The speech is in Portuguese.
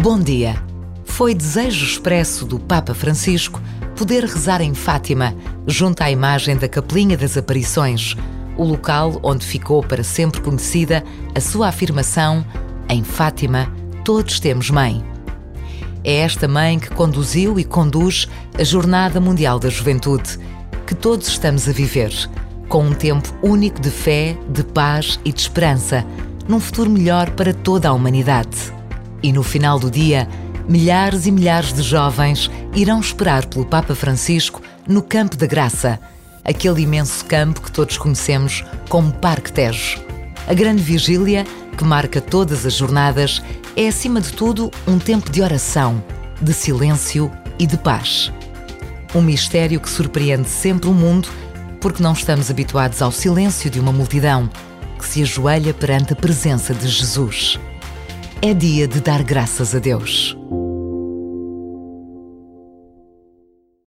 Bom dia. Foi desejo expresso do Papa Francisco poder rezar em Fátima, junto à imagem da Capelinha das Aparições, o local onde ficou para sempre conhecida a sua afirmação: Em Fátima, todos temos mãe. É esta mãe que conduziu e conduz a Jornada Mundial da Juventude, que todos estamos a viver, com um tempo único de fé, de paz e de esperança, num futuro melhor para toda a humanidade. E no final do dia, milhares e milhares de jovens irão esperar pelo Papa Francisco no Campo da Graça, aquele imenso campo que todos conhecemos como Parque Tejo. A grande vigília, que marca todas as jornadas, é acima de tudo um tempo de oração, de silêncio e de paz. Um mistério que surpreende sempre o mundo, porque não estamos habituados ao silêncio de uma multidão que se ajoelha perante a presença de Jesus é dia de dar graças a Deus.